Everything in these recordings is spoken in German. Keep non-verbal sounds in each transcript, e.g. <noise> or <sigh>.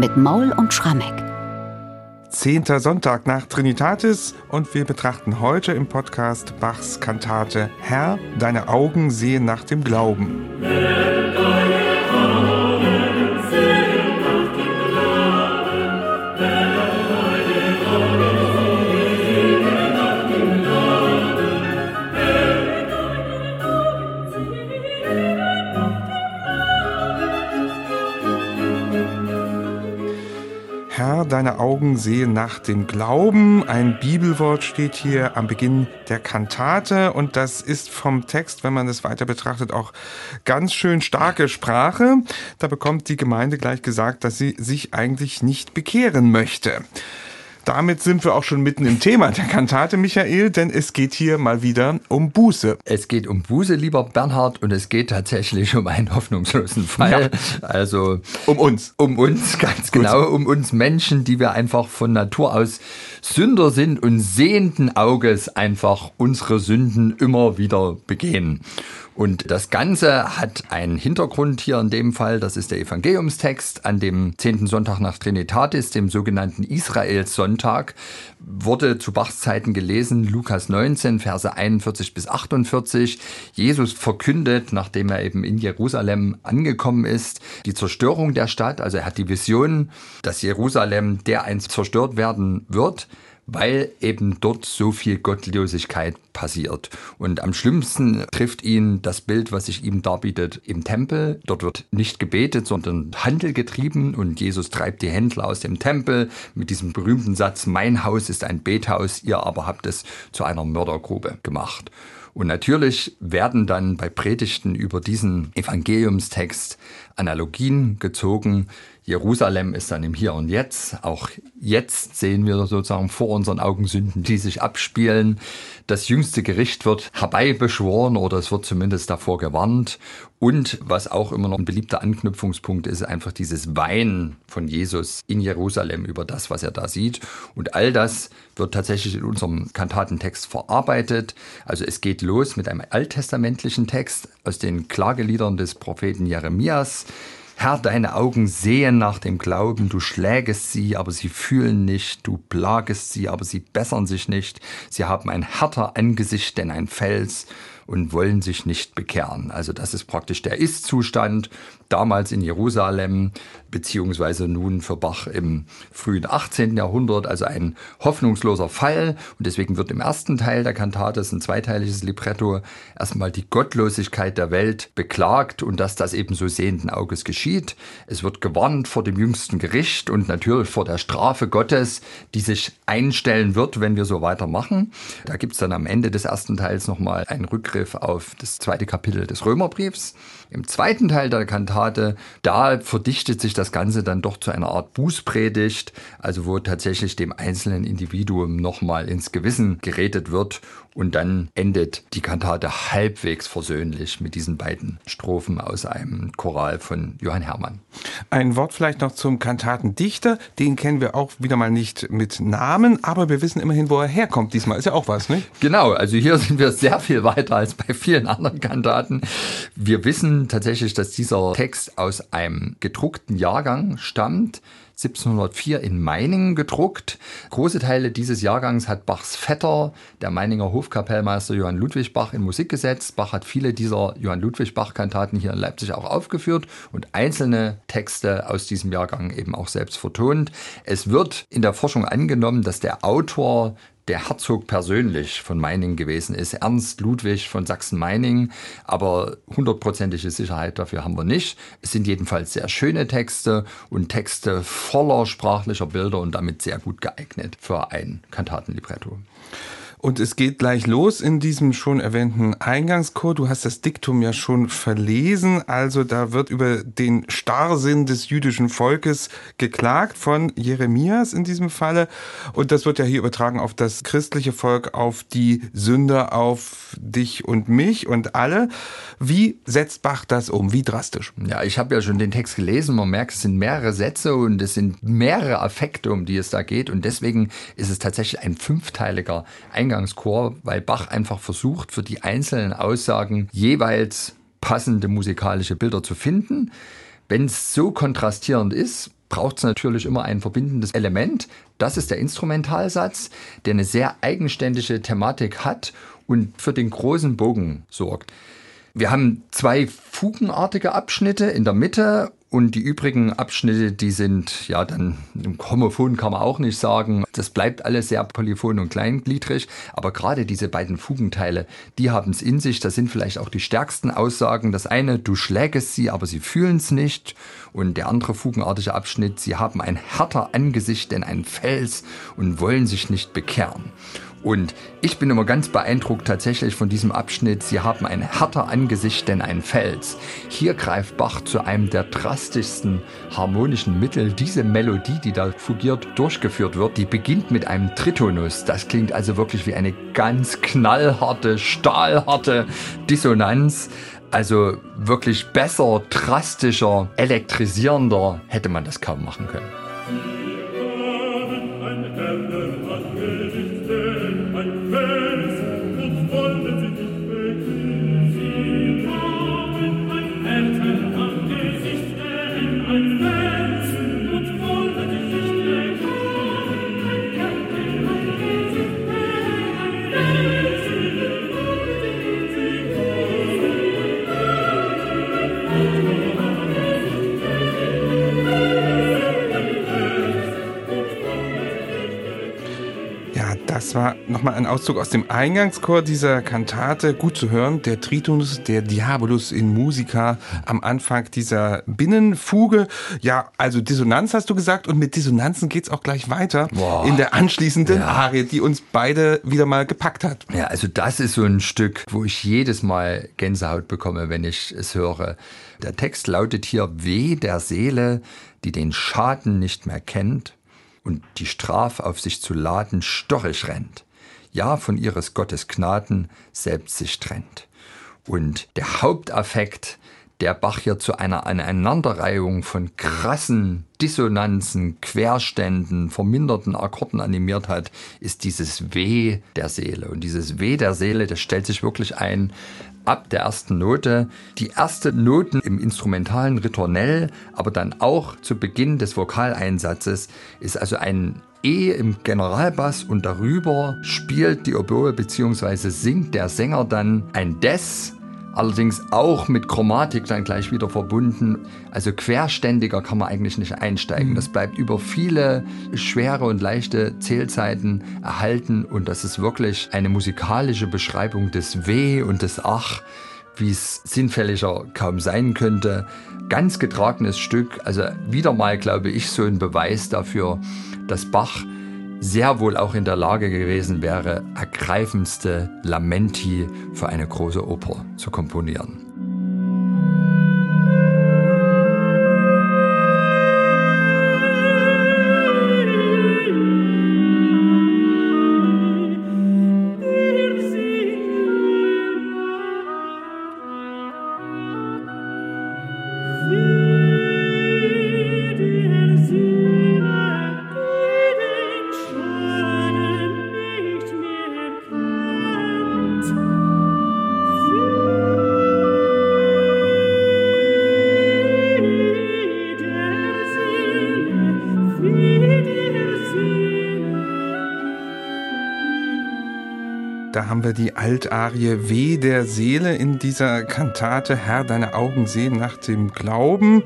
mit Maul und Schrammeck. Zehnter Sonntag nach Trinitatis und wir betrachten heute im Podcast Bachs Kantate Herr, deine Augen sehen nach dem Glauben. Augen sehen nach dem Glauben. Ein Bibelwort steht hier am Beginn der Kantate und das ist vom Text, wenn man es weiter betrachtet, auch ganz schön starke Sprache. Da bekommt die Gemeinde gleich gesagt, dass sie sich eigentlich nicht bekehren möchte. Damit sind wir auch schon mitten im Thema der Kantate, Michael, denn es geht hier mal wieder um Buße. Es geht um Buße, lieber Bernhard, und es geht tatsächlich um einen hoffnungslosen Fall. Ja. Also um uns. Um uns, ganz Gut. genau, um uns Menschen, die wir einfach von Natur aus Sünder sind und sehenden Auges einfach unsere Sünden immer wieder begehen. Und das Ganze hat einen Hintergrund hier in dem Fall, das ist der Evangeliumstext an dem zehnten Sonntag nach Trinitatis, dem sogenannten Israels-Sonntag, wurde zu Bachs Zeiten gelesen, Lukas 19, Verse 41 bis 48. Jesus verkündet, nachdem er eben in Jerusalem angekommen ist, die Zerstörung der Stadt, also er hat die Vision, dass Jerusalem dereinst zerstört werden wird weil eben dort so viel Gottlosigkeit passiert. Und am schlimmsten trifft ihn das Bild, was sich ihm darbietet im Tempel. Dort wird nicht gebetet, sondern Handel getrieben und Jesus treibt die Händler aus dem Tempel mit diesem berühmten Satz, mein Haus ist ein Bethaus, ihr aber habt es zu einer Mördergrube gemacht. Und natürlich werden dann bei Predigten über diesen Evangeliumstext Analogien gezogen. Jerusalem ist dann im Hier und Jetzt. Auch jetzt sehen wir sozusagen vor unseren Augen Sünden, die sich abspielen. Das jüngste Gericht wird herbeibeschworen oder es wird zumindest davor gewarnt. Und was auch immer noch ein beliebter Anknüpfungspunkt ist, einfach dieses Weinen von Jesus in Jerusalem über das, was er da sieht. Und all das wird tatsächlich in unserem Kantatentext verarbeitet. Also es geht los mit einem alttestamentlichen Text aus den Klageliedern des Propheten Jeremias. Herr, deine Augen sehen nach dem Glauben, du schlägest sie, aber sie fühlen nicht, du plagest sie, aber sie bessern sich nicht, sie haben ein härter Angesicht denn ein Fels und wollen sich nicht bekehren. Also das ist praktisch der Ist-Zustand damals in Jerusalem, beziehungsweise nun für Bach im frühen 18. Jahrhundert, also ein hoffnungsloser Fall. Und deswegen wird im ersten Teil der Kantate, das ist ein zweiteiliges Libretto, erstmal die Gottlosigkeit der Welt beklagt und dass das eben so sehenden Auges geschieht. Es wird gewarnt vor dem jüngsten Gericht und natürlich vor der Strafe Gottes, die sich einstellen wird, wenn wir so weitermachen. Da gibt es dann am Ende des ersten Teils nochmal einen Rückgriff auf das zweite Kapitel des Römerbriefs. Im zweiten Teil der Kantate, da verdichtet sich das Ganze dann doch zu einer Art Bußpredigt, also wo tatsächlich dem einzelnen Individuum nochmal ins Gewissen geredet wird und dann endet die Kantate halbwegs versöhnlich mit diesen beiden Strophen aus einem Choral von Johann Hermann. Ein Wort vielleicht noch zum Kantatendichter. Den kennen wir auch wieder mal nicht mit Namen, aber wir wissen immerhin, wo er herkommt. Diesmal ist ja auch was, nicht? Genau, also hier <laughs> sind wir sehr viel weiter als bei vielen anderen Kantaten. Wir wissen tatsächlich, dass dieser Text aus einem gedruckten Jahrgang stammt. 1704 in Meiningen gedruckt. Große Teile dieses Jahrgangs hat Bachs Vetter, der Meininger Hofkapellmeister Johann Ludwig Bach, in Musik gesetzt. Bach hat viele dieser Johann Ludwig Bach-Kantaten hier in Leipzig auch aufgeführt und einzelne Texte aus diesem Jahrgang eben auch selbst vertont. Es wird in der Forschung angenommen, dass der Autor der Herzog persönlich von Meiningen gewesen ist, Ernst Ludwig von Sachsen-Meiningen, aber hundertprozentige Sicherheit dafür haben wir nicht. Es sind jedenfalls sehr schöne Texte und Texte voller sprachlicher Bilder und damit sehr gut geeignet für ein Kantatenlibretto. Und es geht gleich los in diesem schon erwähnten Eingangschor. Du hast das Diktum ja schon verlesen. Also da wird über den Starrsinn des jüdischen Volkes geklagt von Jeremias in diesem Falle. Und das wird ja hier übertragen auf das christliche Volk, auf die Sünder, auf dich und mich und alle. Wie setzt Bach das um? Wie drastisch? Ja, ich habe ja schon den Text gelesen. Man merkt, es sind mehrere Sätze und es sind mehrere Affekte, um die es da geht. Und deswegen ist es tatsächlich ein fünfteiliger Eingangschor. Eingangschor, weil Bach einfach versucht, für die einzelnen Aussagen jeweils passende musikalische Bilder zu finden. Wenn es so kontrastierend ist, braucht es natürlich immer ein verbindendes Element. Das ist der Instrumentalsatz, der eine sehr eigenständige Thematik hat und für den großen Bogen sorgt. Wir haben zwei fugenartige Abschnitte in der Mitte und die übrigen Abschnitte, die sind ja dann homophon kann man auch nicht sagen. Das bleibt alles sehr polyphon und kleingliedrig. Aber gerade diese beiden Fugenteile, die haben es in sich. Das sind vielleicht auch die stärksten Aussagen. Das eine, du schlägest sie, aber sie fühlen es nicht. Und der andere fugenartige Abschnitt, sie haben ein härter Angesicht denn ein Fels und wollen sich nicht bekehren. Und ich bin immer ganz beeindruckt tatsächlich von diesem Abschnitt. Sie haben ein härter Angesicht denn ein Fels. Hier greift Bach zu einem der drastischsten harmonischen Mittel. Diese Melodie, die da fugiert durchgeführt wird, die beginnt mit einem Tritonus. Das klingt also wirklich wie eine ganz knallharte, stahlharte Dissonanz. Also wirklich besser, drastischer, elektrisierender hätte man das kaum machen können. Das war nochmal ein Auszug aus dem Eingangschor dieser Kantate. Gut zu hören, der Tritonus, der Diabolus in Musica am Anfang dieser Binnenfuge. Ja, also Dissonanz hast du gesagt und mit Dissonanzen geht's auch gleich weiter Boah. in der anschließenden ja. Arie, die uns beide wieder mal gepackt hat. Ja, also das ist so ein Stück, wo ich jedes Mal Gänsehaut bekomme, wenn ich es höre. Der Text lautet hier, weh der Seele, die den Schaden nicht mehr kennt und die Straf auf sich zu laden storch rennt, ja von ihres Gottes Gnaden selbst sich trennt. Und der Hauptaffekt, der Bach hier zu einer Aneinanderreihung von krassen Dissonanzen, Querständen, verminderten Akkorden animiert hat, ist dieses Weh der Seele. Und dieses Weh der Seele, das stellt sich wirklich ein ab der ersten Note. Die erste Noten im instrumentalen Ritornell, aber dann auch zu Beginn des Vokaleinsatzes ist also ein E im Generalbass und darüber spielt die Oboe bzw. singt der Sänger dann ein Des allerdings auch mit Chromatik dann gleich wieder verbunden. Also querständiger kann man eigentlich nicht einsteigen. Mhm. Das bleibt über viele schwere und leichte Zählzeiten erhalten und das ist wirklich eine musikalische Beschreibung des Weh und des Ach, wie es sinnfälliger kaum sein könnte. Ganz getragenes Stück, also wieder mal glaube ich so ein Beweis dafür, dass Bach sehr wohl auch in der Lage gewesen wäre, ergreifendste Lamenti für eine große Oper zu komponieren. Wir die Altarie Weh der Seele in dieser Kantate Herr, deine Augen sehen nach dem Glauben.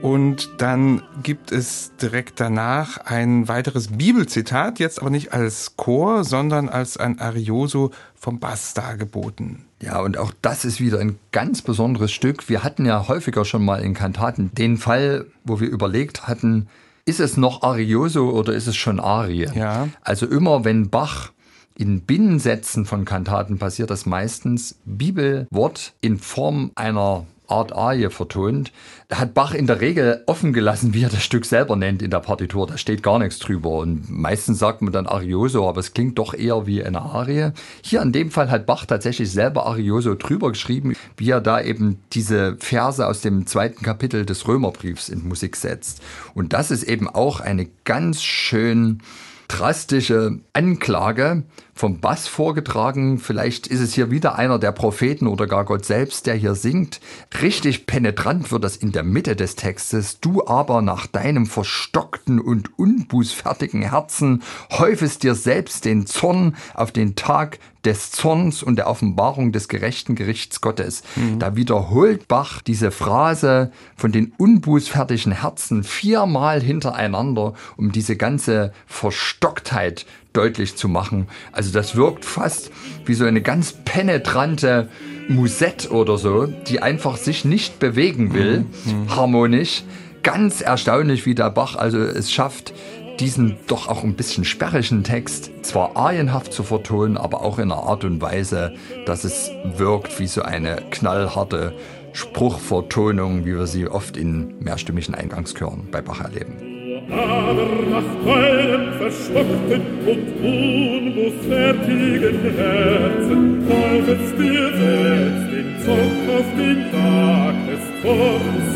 Und dann gibt es direkt danach ein weiteres Bibelzitat, jetzt aber nicht als Chor, sondern als ein Arioso vom Bass dargeboten. Ja, und auch das ist wieder ein ganz besonderes Stück. Wir hatten ja häufiger schon mal in Kantaten den Fall, wo wir überlegt hatten, ist es noch Arioso oder ist es schon Arie? Ja. Also immer, wenn Bach in Binnensätzen von Kantaten passiert das meistens Bibelwort in Form einer Art Arie vertont. Da hat Bach in der Regel offen gelassen, wie er das Stück selber nennt in der Partitur. Da steht gar nichts drüber. Und meistens sagt man dann Arioso, aber es klingt doch eher wie eine Arie. Hier in dem Fall hat Bach tatsächlich selber Arioso drüber geschrieben, wie er da eben diese Verse aus dem zweiten Kapitel des Römerbriefs in Musik setzt. Und das ist eben auch eine ganz schön drastische Anklage vom Bass vorgetragen. Vielleicht ist es hier wieder einer der Propheten oder gar Gott selbst, der hier singt. Richtig penetrant wird das in der Mitte des Textes. Du aber nach deinem verstockten und unbußfertigen Herzen häufest dir selbst den Zorn auf den Tag des Zorns und der Offenbarung des gerechten Gerichts Gottes. Mhm. Da wiederholt Bach diese Phrase von den unbußfertigen Herzen viermal hintereinander, um diese ganze Verstocktheit deutlich zu machen. Also das wirkt fast wie so eine ganz penetrante Musette oder so, die einfach sich nicht bewegen will, mhm. harmonisch. Ganz erstaunlich, wie der Bach also es schafft, diesen doch auch ein bisschen sperrigen Text zwar arienhaft zu vertonen, aber auch in einer Art und Weise, dass es wirkt wie so eine knallharte Spruchvertonung, wie wir sie oft in mehrstimmigen Eingangschören bei Bach erleben aber nach deinem verstockten und unbußfertigen Herzen läufst dir selbst den Zorn auf den Tag des Zorns.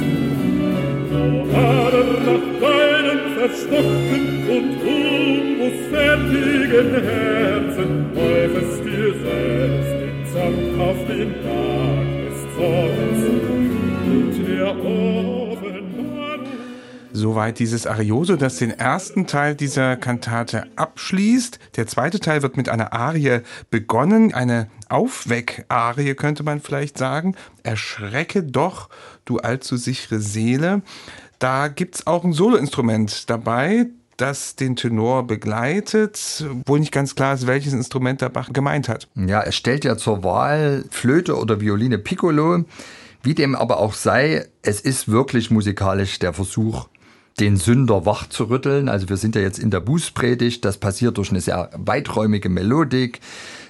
Aber nach deinem verstockten und unbußfertigen Herzen läufst dir selbst den Zorn auf den Tag Soweit dieses Arioso, das den ersten Teil dieser Kantate abschließt. Der zweite Teil wird mit einer Arie begonnen, eine Aufweck-Arie könnte man vielleicht sagen. Erschrecke doch, du allzu sichere Seele. Da gibt's auch ein Soloinstrument dabei, das den Tenor begleitet, wo nicht ganz klar ist, welches Instrument der Bach gemeint hat. Ja, er stellt ja zur Wahl Flöte oder Violine Piccolo. Wie dem aber auch sei, es ist wirklich musikalisch der Versuch, den Sünder wach zu rütteln. Also wir sind ja jetzt in der Bußpredigt. Das passiert durch eine sehr weiträumige Melodik.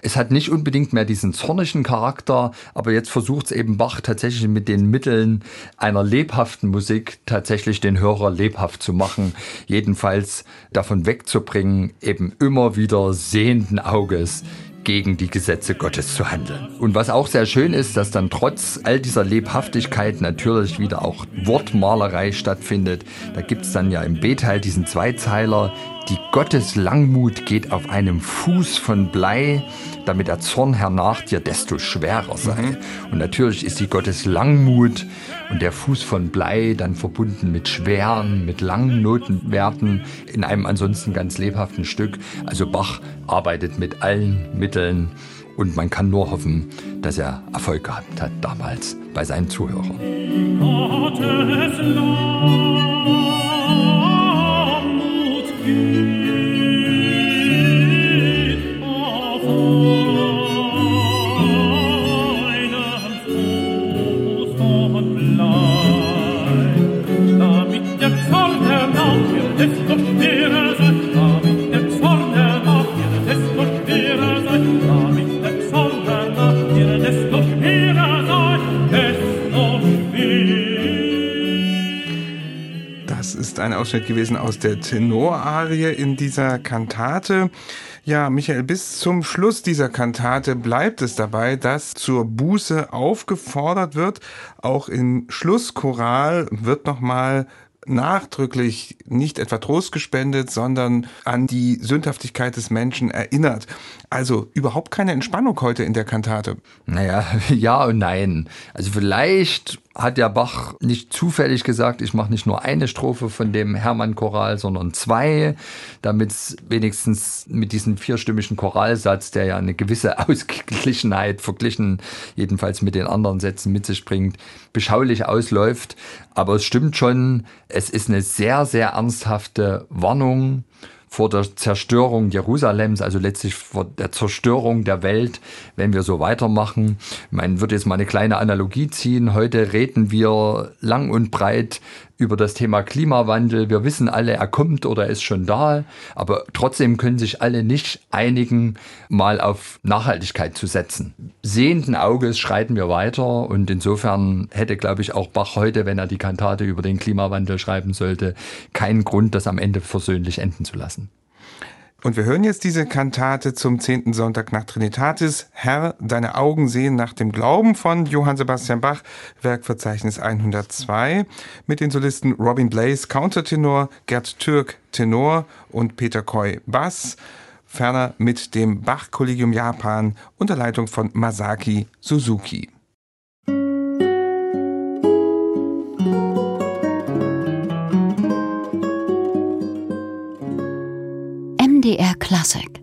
Es hat nicht unbedingt mehr diesen zornigen Charakter, aber jetzt versucht es eben Bach tatsächlich mit den Mitteln einer lebhaften Musik tatsächlich den Hörer lebhaft zu machen. Jedenfalls davon wegzubringen, eben immer wieder sehenden Auges gegen die Gesetze Gottes zu handeln. Und was auch sehr schön ist, dass dann trotz all dieser Lebhaftigkeit natürlich wieder auch Wortmalerei stattfindet. Da gibt es dann ja im B-Teil diesen Zweizeiler, die Gottes Langmut geht auf einem Fuß von Blei, damit der Zorn hernach dir desto schwerer sei. Mhm. Und natürlich ist die Gottes Langmut und der Fuß von Blei dann verbunden mit schweren, mit langen Notenwerten in einem ansonsten ganz lebhaften Stück. Also Bach arbeitet mit allen Mitteln und man kann nur hoffen, dass er Erfolg gehabt hat damals bei seinen Zuhörern. Gottes ein Ausschnitt gewesen aus der Tenorarie in dieser Kantate. Ja, Michael, bis zum Schluss dieser Kantate bleibt es dabei, dass zur Buße aufgefordert wird. Auch im Schlusschoral wird nochmal nachdrücklich nicht etwa Trost gespendet, sondern an die Sündhaftigkeit des Menschen erinnert. Also überhaupt keine Entspannung heute in der Kantate. Naja, <laughs> ja und nein. Also vielleicht hat der Bach nicht zufällig gesagt, ich mache nicht nur eine Strophe von dem Hermann-Choral, sondern zwei, damit es wenigstens mit diesem vierstimmigen Choralsatz, der ja eine gewisse <laughs> Ausgeglichenheit verglichen, jedenfalls mit den anderen Sätzen mit sich bringt, beschaulich ausläuft. Aber es stimmt schon, es ist eine sehr, sehr ernsthafte Warnung vor der Zerstörung Jerusalems, also letztlich vor der Zerstörung der Welt, wenn wir so weitermachen. Man würde jetzt mal eine kleine Analogie ziehen. Heute reden wir lang und breit über das Thema Klimawandel. Wir wissen alle, er kommt oder ist schon da, aber trotzdem können sich alle nicht einigen, mal auf Nachhaltigkeit zu setzen. Sehenden Auges schreiten wir weiter und insofern hätte, glaube ich, auch Bach heute, wenn er die Kantate über den Klimawandel schreiben sollte, keinen Grund, das am Ende versöhnlich enden zu lassen. Und wir hören jetzt diese Kantate zum zehnten Sonntag nach Trinitatis. Herr, deine Augen sehen nach dem Glauben von Johann Sebastian Bach, Werkverzeichnis 102, mit den Solisten Robin Blaze, Countertenor, Gerd Türk, Tenor und Peter Koy, Bass. ferner mit dem Bach-Kollegium Japan unter Leitung von Masaki Suzuki. MDR Classic